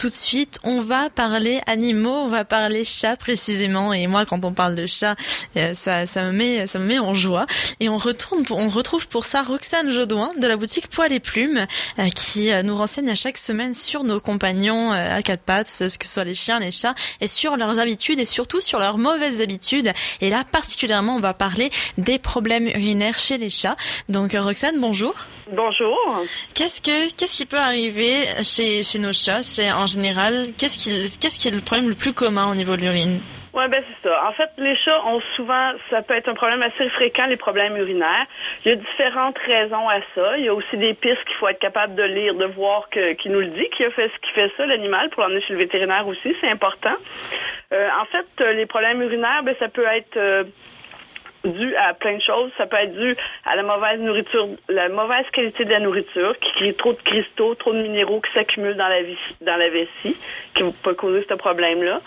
tout de suite, on va parler animaux, on va parler chat précisément. Et moi, quand on parle de chat, euh, ça, ça me met, ça me met en joie. Et on retourne, on retrouve pour ça Roxane Jaudoin de la boutique Poil et Plumes, euh, qui nous renseigne à chaque semaine sur nos compagnons à quatre pattes, que ce soit les chiens, les chats, et sur leurs habitudes et surtout sur leurs mauvaises habitudes. Et là, particulièrement, on va parler des problèmes urinaires chez les chats. Donc, Roxane, bonjour. Bonjour. Qu'est-ce que qu'est-ce qui peut arriver chez, chez nos chats, chez, général Qu'est-ce qui qui est le problème le plus commun au niveau de l'urine? Ouais, ben c'est ça. En fait, les chats ont souvent, ça peut être un problème assez fréquent, les problèmes urinaires. Il y a différentes raisons à ça. Il y a aussi des pistes qu'il faut être capable de lire, de voir que, qui nous le dit, qui a fait ce qui fait ça, l'animal, pour l'emmener chez le vétérinaire aussi, c'est important. Euh, en fait, les problèmes urinaires, ben ça peut être euh, dû à plein de choses. Ça peut être dû à la mauvaise nourriture, la mauvaise qualité de la nourriture, qui crée trop de cristaux, trop de minéraux qui s'accumulent dans la, vessie, qui peut causer ce problème-là.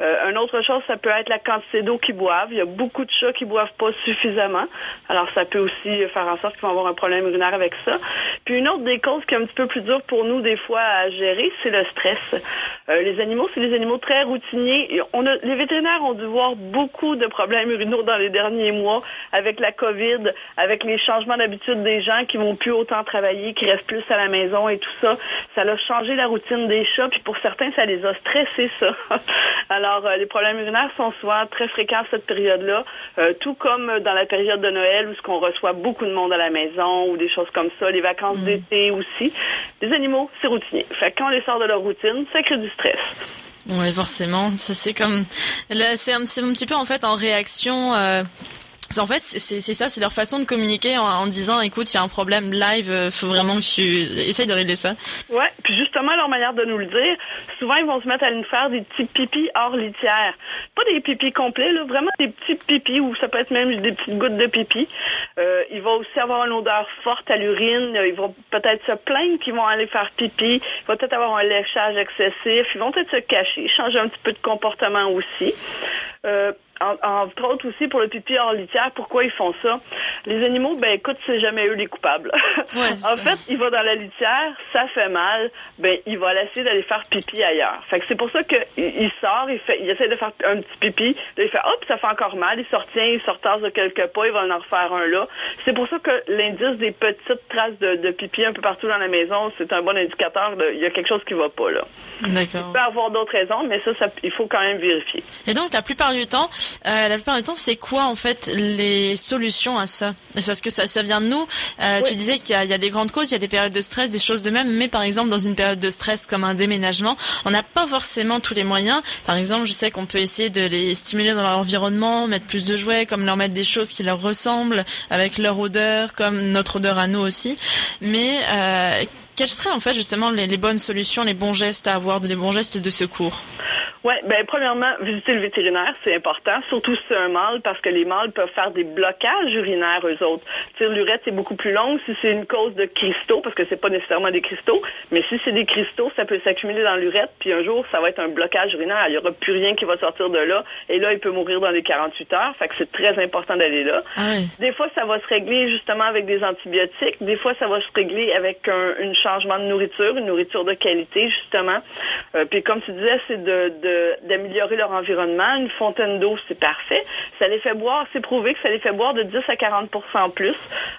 Euh, une autre chose, ça peut être la quantité d'eau qu'ils boivent. Il y a beaucoup de chats qui boivent pas suffisamment. Alors, ça peut aussi faire en sorte qu'ils vont avoir un problème urinaire avec ça. Puis une autre des causes qui est un petit peu plus dure pour nous, des fois, à gérer, c'est le stress. Euh, les animaux, c'est des animaux très routiniers. On a, les vétérinaires ont dû voir beaucoup de problèmes urinaux dans les derniers mois avec la COVID, avec les changements d'habitude des gens qui vont plus autant travailler, qui restent plus à la maison et tout ça. Ça a changé la routine des chats, puis pour certains, ça les a stressés, ça. Alors, euh, les problèmes urinaires sont souvent très fréquents à cette période-là, euh, tout comme dans la période de Noël où ce qu'on reçoit beaucoup de monde à la maison ou des choses comme ça, les vacances mm. d'été aussi. Les animaux, c'est routinier. Fait que quand on les sort de leur routine, ça crée du stress. Oui, forcément. C'est comme, c'est un, un, petit peu en fait en réaction. Euh en fait, c'est ça, c'est leur façon de communiquer en, disant, écoute, il y a un problème live, euh, faut vraiment que tu essayes de régler ça. Ouais, puis justement, leur manière de nous le dire, souvent ils vont se mettre à nous faire des petits pipis hors litière. Pas des pipis complets, là, vraiment des petits pipis, ou ça peut être même des petites gouttes de pipi. Euh, ils vont aussi avoir une odeur forte à l'urine, ils vont peut-être se plaindre qu'ils vont aller faire pipi, ils vont peut-être avoir un léchage excessif, ils vont peut-être se cacher, changer un petit peu de comportement aussi. Euh, entre autres aussi pour le pipi hors litière, pourquoi ils font ça? Les animaux, ben écoute, c'est jamais eux les coupables. en fait, il va dans la litière, ça fait mal, ben il va laisser d'aller faire pipi ailleurs. Fait que c'est pour ça qu'il il sort, il fait, il essaie de faire un petit pipi, là, il fait hop, ça fait encore mal, il sort il sort de quelques pas, il va en refaire un là. C'est pour ça que l'indice des petites traces de, pipi un peu partout dans la maison, c'est un bon indicateur. il y a quelque chose qui va pas là. D'accord. Il peut avoir d'autres raisons, mais ça, ça, il faut quand même vérifier. Et donc la plupart du temps, euh, la plupart du temps, c'est quoi en fait les solutions à ça? C'est parce que ça, ça vient de nous? Euh, tu disais qu'il y, y, a des grandes causes, il y a des périodes de stress, des choses de même. Mais par exemple, dans une période de stress comme un déménagement, on n'a pas forcément tous les moyens. Par exemple, je sais qu'on peut essayer de les stimuler dans leur environnement, mettre plus de jouets, comme leur mettre des choses qui leur ressemblent, avec leur odeur, comme notre odeur à nous aussi. Mais euh, quelles seraient en fait justement les, bonnes solutions, les bons gestes à avoir, les bons gestes de secours? Oui, ben premièrement, visiter le vétérinaire, c'est important, surtout si c'est un mâle, parce que les mâles peuvent faire des blocages urinaires, eux autres. L'urette, c'est beaucoup plus long si c'est une cause de cristaux, parce que c'est pas nécessairement des cristaux, mais si c'est des cristaux, ça peut s'accumuler dans l'urette, puis un jour, ça va être un blocage urinaire. Il y aura plus rien qui va sortir de là, et là, il peut mourir dans les 48 heures, fait que c'est très important d'aller là. Ah des fois, ça va se régler justement avec des antibiotiques, des fois, ça va se régler avec un, changement de nourriture, une nourriture de qualité, justement. Euh, puis comme tu disais, c'est de d'améliorer leur environnement. Une fontaine d'eau, c'est parfait. Ça les fait boire, c'est prouvé que ça les fait boire de 10 à 40% plus.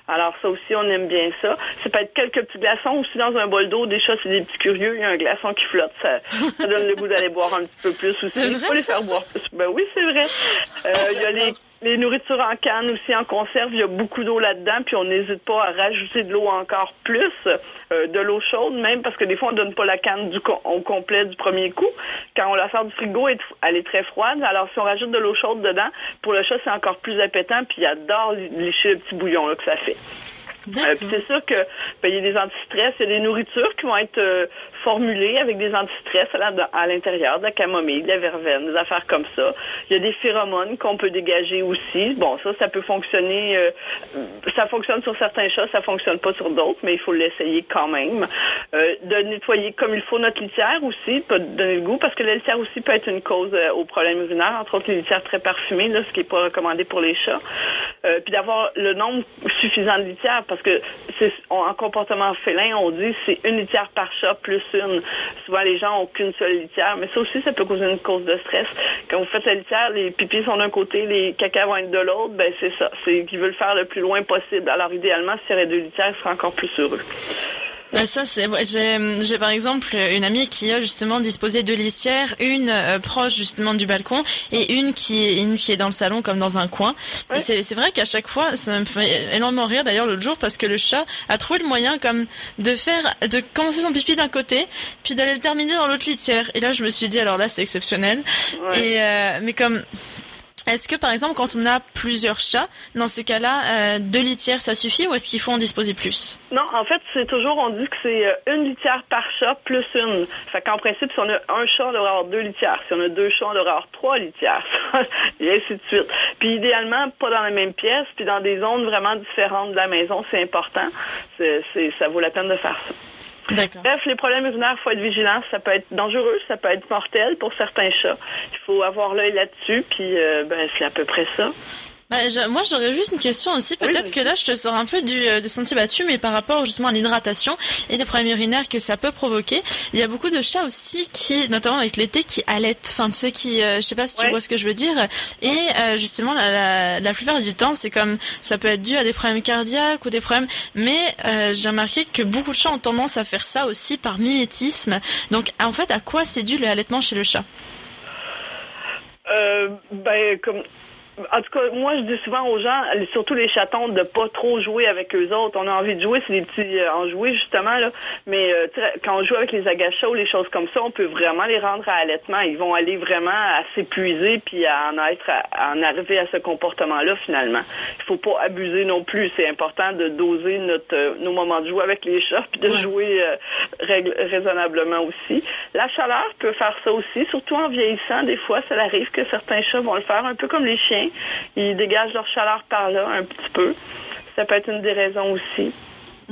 Alors ça aussi, on aime bien ça. Ça peut être quelques petits glaçons aussi dans un bol d'eau. Des chats, c'est des petits curieux. Il y a un glaçon qui flotte. Ça, donne le goût d'aller boire un petit peu plus aussi. Il faut les faire boire plus. Ben oui, c'est vrai. Euh, il y a les les nourritures en canne aussi en conserve, il y a beaucoup d'eau là-dedans, puis on n'hésite pas à rajouter de l'eau encore plus, euh, de l'eau chaude même, parce que des fois on donne pas la canne du au complet du premier coup. Quand on la sort du frigo, elle est très froide. Alors si on rajoute de l'eau chaude dedans, pour le chat c'est encore plus appétant, puis il adore lécher le petit bouillon là, que ça fait. Euh, c'est sûr que ben, il y a des antistress, il y a des nourritures qui vont être euh, formulées avec des antistress à l'intérieur, de la camomille, de la verveine, des affaires comme ça. Il y a des phéromones qu'on peut dégager aussi. Bon, ça, ça peut fonctionner. Euh, ça fonctionne sur certains chats, ça fonctionne pas sur d'autres, mais il faut l'essayer quand même. de nettoyer comme il faut notre litière aussi, pas donner le goût, parce que la litière aussi peut être une cause au problème urinaire, entre autres les litières très parfumées, là, ce qui est pas recommandé pour les chats. puis d'avoir le nombre suffisant de litières parce que c'est en comportement félin, on dit c'est une litière par chat plus Souvent, les gens ont qu'une seule litière, mais ça aussi, ça peut causer une cause de stress. Quand vous faites la litière, les pipis sont d'un côté, les caca vont être de l'autre, ben c'est ça. C'est qu'ils veulent faire le plus loin possible. Alors, idéalement, s'il y aurait deux litières, ils seraient encore plus heureux. Bah ça c'est j'ai j'ai par exemple une amie qui a justement disposé de litières, une euh, proche justement du balcon et une qui une qui est dans le salon comme dans un coin. Et c'est c'est vrai qu'à chaque fois ça me fait énormément rire d'ailleurs l'autre jour parce que le chat a trouvé le moyen comme de faire de commencer son pipi d'un côté puis d'aller le terminer dans l'autre litière. Et là je me suis dit alors là c'est exceptionnel. Et euh, mais comme est-ce que par exemple quand on a plusieurs chats, dans ces cas-là, euh, deux litières ça suffit ou est-ce qu'il faut en disposer plus? Non, en fait c'est toujours on dit que c'est euh, une litière par chat plus une. Fait qu'en principe si on a un chat on devrait avoir deux litières, si on a deux chats on devrait avoir trois litières, et ainsi de suite. Puis idéalement pas dans la même pièce, puis dans des zones vraiment différentes de la maison, c'est important. Ça vaut la peine de faire ça. Bref, les problèmes urinaires, il faut être vigilant. Ça peut être dangereux, ça peut être mortel pour certains chats. Il faut avoir l'œil là-dessus, puis euh, ben, c'est à peu près ça. Bah, moi, j'aurais juste une question aussi. Peut-être que là, je te sors un peu du, euh, du sentier battu, mais par rapport justement à l'hydratation et les problèmes urinaires que ça peut provoquer, il y a beaucoup de chats aussi qui, notamment avec l'été, qui allaitent. Enfin, tu sais, qui, euh, je sais pas si tu vois ce que je veux dire. Et euh, justement, la, la, la, plupart du temps, c'est comme ça peut être dû à des problèmes cardiaques ou des problèmes. Mais j'ai remarqué que beaucoup de chats ont tendance à faire ça aussi par mimétisme. Donc, en fait, à quoi c'est dû le allaitement chez le chat? Euh, ben, comme en tout cas, moi, je dis souvent aux gens, surtout les chatons, de pas trop jouer avec eux autres. On a envie de jouer, c'est des petits euh, enjoués, justement, là. Mais euh, quand on joue avec les agachas ou les choses comme ça, on peut vraiment les rendre à allaitement. Ils vont aller vraiment à s'épuiser puis à en être, à, en arriver à ce comportement-là, finalement. Il faut pas abuser non plus. C'est important de doser notre, euh, nos moments de jouer avec les chats puis de jouer raisonnablement aussi. La chaleur peut faire ça aussi, surtout en vieillissant. Des fois, ça arrive que certains chats vont le faire, un peu comme les chiens. Ils dégagent leur chaleur par là un petit peu. Ça peut être une des raisons aussi.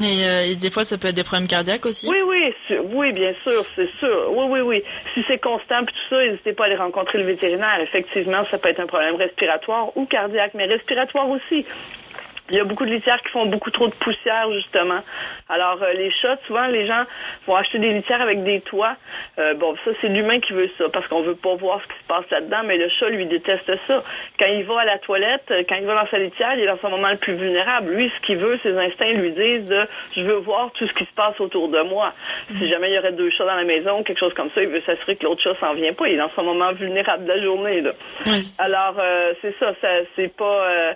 Euh, et, des fois, ça peut être des problèmes cardiaques aussi. Oui, oui, oui, bien sûr, c'est sûr. Oui, oui, oui. Si c'est constant puis tout ça, n'hésitez pas à aller rencontrer le vétérinaire. Effectivement, ça peut être un problème respiratoire ou cardiaque, mais respiratoire aussi. Il y a beaucoup de litières qui font beaucoup trop de poussière, justement. Alors, euh, les chats, souvent, les gens vont acheter des litières avec des toits. Euh, bon, ça, c'est l'humain qui veut ça, parce qu'on veut pas voir ce qui se passe là-dedans, mais le chat, lui, déteste ça. Quand il va à la toilette, euh, quand il va dans sa litière, il est dans son moment le plus vulnérable. Lui, ce qu'il veut, ses instincts lui disent de « je veux voir tout ce qui se passe autour de moi ». Si mm. jamais il y aurait deux chats dans la maison, quelque chose comme ça, il veut s'assurer que l'autre chat s'en vient pas. Il est dans son moment vulnérable de la journée, là. Alors, c'est ça, ça c'est pas...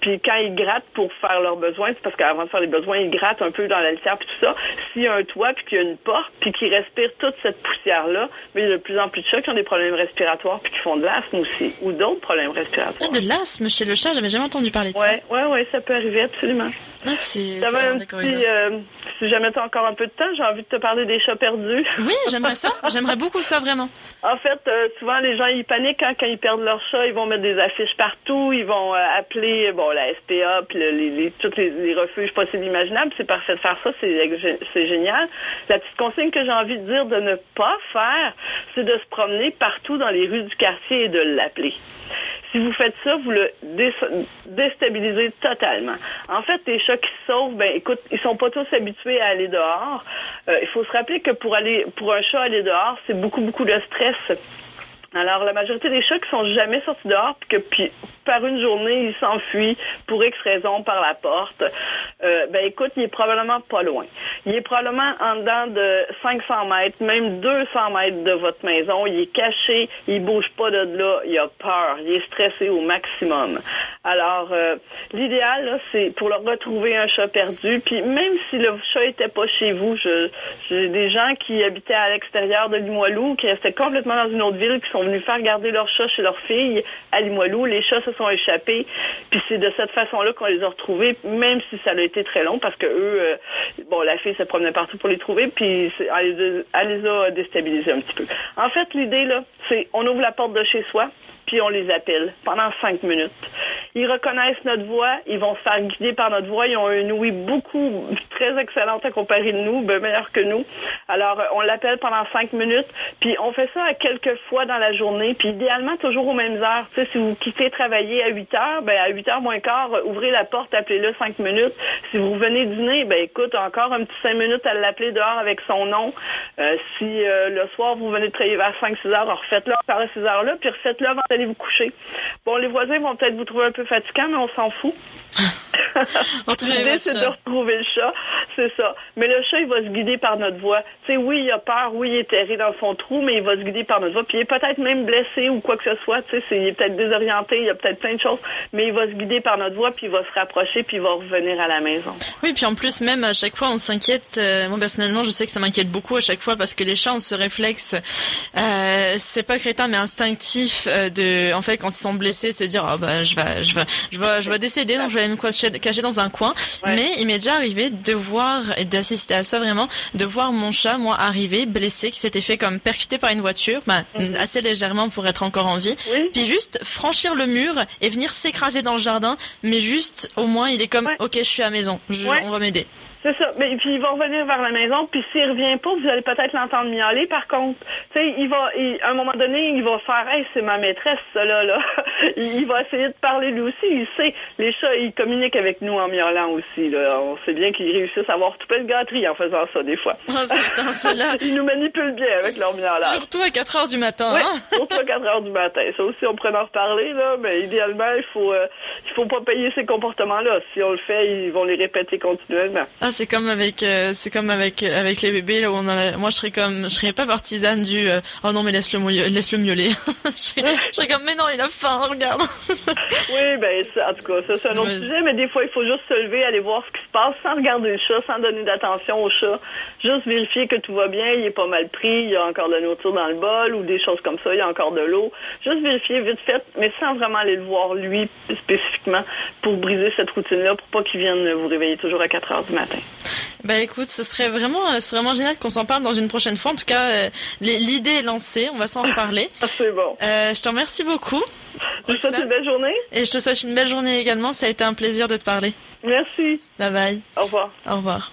puis quand il gratte, pour faire leurs besoins, c'est parce qu'avant de faire les besoins, ils grattent un peu dans la litière puis tout ça. S'il y a un toit puis qu'il y a une porte puis qu'ils respirent toute cette poussière-là, mais il y a de plus en plus de chats qui ont des problèmes respiratoires puis qui font de l'asthme aussi ou d'autres problèmes respiratoires. Ah, de l'asthme chez le chat, j'avais jamais entendu parler de ça. Ouais, ouais, ouais, ça peut arriver absolument. Ah, c'est euh, si jamais tu as encore un peu de temps, j'ai envie de te parler des chats perdus. Oui, j'aimerais ça. J'aimerais beaucoup ça, vraiment. En fait, euh, souvent, les gens, ils paniquent hein, quand ils perdent leur chat. Ils vont mettre des affiches partout. Ils vont euh, appeler bon la SPA, puis les, les, tous les, refuges possibles imaginables. C'est parfait de faire ça. C'est génial. La petite consigne que j'ai envie de dire de ne pas faire, c'est de se promener partout dans les rues du quartier et de l'appeler. Si vous faites ça, vous le déstabilisez totalement. En fait, les chats qui se sauvent, ben écoute, ils sont pas tous habitués à aller dehors. Euh, il faut se rappeler que pour aller pour un chat aller dehors, c'est beaucoup beaucoup de stress. Alors, la majorité des chats qui sont jamais sortis dehors, puis que par une journée, ils s'enfuient pour X raison par la porte, euh, ben écoute, il est probablement pas loin. Il est probablement en dedans de 500 mètres, même 200 mètres de votre maison. Il est caché, il bouge pas de là, il a peur, il est stressé au maximum. Alors, euh, l'idéal, c'est pour le retrouver un chat perdu. Puis même si le chat était pas chez vous, j'ai des gens qui habitaient à l'extérieur de Limoilou, qui restaient complètement dans une autre ville, qui sont venus faire garder leur chat chez leur fille à Limoilou. Les chats se sont échappés. Puis c'est de cette façon-là qu'on les a retrouvés, même si ça a été très long, parce que eux, euh, bon, la fille se promenait partout pour les trouver, puis elle les, a déstabilisés un petit peu. En fait, l'idée, là, c'est on ouvre la porte de chez soi, puis on les appelle pendant cinq minutes. Ils reconnaissent notre voix, ils vont se faire guider par notre voix. Ils ont une ouïe beaucoup très excellente à comparer de nous, bien meilleure que nous. Alors, euh, on l'appelle pendant cinq minutes, puis on fait ça à quelques fois dans la journée, puis idéalement toujours aux mêmes heures. Tu sais, si vous quittez travailler à 8 heures, ben à 8 heures moins quart, euh, ouvrez la porte, appelez-le cinq minutes. Si vous venez dîner, ben écoute, encore un petit cinq minutes à l'appeler dehors avec son nom. Euh, si le soir vous venez de travailler vers 5-6 heures, refaites-le à ces heures-là, puis refaites-le avant d'aller vous coucher. Bon, les voisins vont peut-être vous trouver un peu fatigant, mais on s'en fout. L'idée, c'est de retrouver le chat, c'est ça. Mais le chat, il va se guider par notre voix. Tu sais, oui, il a peur, oui, il est terré dans son trou, mais il va se guider par notre voix. Puis il est peut-être même blessé ou quoi que ce soit. Tu sais, il est peut-être désorienté, il y a peut-être plein de choses, mais il va se guider par notre voix, puis il va se rapprocher, puis il va revenir à la maison. Oui, puis en plus, même à chaque fois, on s'inquiète. Euh, moi, personnellement, je sais que ça m'inquiète beaucoup à chaque fois parce que les chats ont ce réflexe, euh, c'est pas crétin, mais instinctif euh, de, en fait, quand ils sont blessés, se dire, oh, bah, je vais, je vais, je vais, je vais décéder, donc je vais aller me cacher dans un coin. Mais il m'est déjà arrivé de voir et d'assister à ça vraiment, de voir mon chat, moi, arriver blessé, qui s'était fait comme percuté par une voiture, bah, mhm. assez légèrement pour être encore en vie. Puis juste franchir le mur et venir s'écraser dans le jardin, mais juste au moins il est comme, ok, je suis à la maison, on va m'aider. C'est ça. Mais puis il va revenir vers la maison, puis s'il revient pas, vous allez peut-être l'entendre miauler. Par contre, tu sais, il va, à un moment donné, il va faire, hey, c'est ma maîtresse, ça là, là. Il va essayer de parler lui aussi. Il sait, les chats, ils communiquent avec nous en miaulant aussi. Là. On sait bien qu'ils réussissent à avoir tout plein de gâterie en faisant ça des fois. Oh, certain, ils nous manipulent bien avec leur miaulage. Surtout à 4 heures du matin. Oui, hein? surtout à 4 heures du matin. Ça aussi, on pourrait en reparler là, mais idéalement, il faut, euh, il faut pas payer ces comportements-là. Si on le fait, ils vont les répéter continuellement. Ah, c'est comme avec, euh, c'est comme avec avec les bébés là où on a moi je serais comme, je serais pas partisane du, euh, oh non mais laisse le laisse le miauler. je, serais, comme, mais non il a faim, regarde. oui, ben en tout cas, ça c'est un autre sujet, mais des fois il faut juste se lever, aller voir ce qui se passe sans regarder le chat, sans donner d'attention au chat, juste vérifier que tout va bien, il est pas mal pris, il y a encore de la nourriture dans le bol ou des choses comme ça, il y a encore de l'eau, juste vérifier vite fait, mais sans vraiment aller le voir lui spécifiquement pour briser cette routine là, pour pas qu'il vienne vous réveiller toujours à 4 heures du matin. Bah écoute, ce serait vraiment, euh, c'est vraiment génial qu'on s'en parle dans une prochaine fois. En tout cas, euh, l'idée est lancée, on va s'en reparler. C'est bon. Euh, je te remercie beaucoup. Je te souhaite une belle journée. Et je te souhaite une belle journée également. Ça a été un plaisir de te parler. Merci. Bye bye. Au revoir. Au revoir.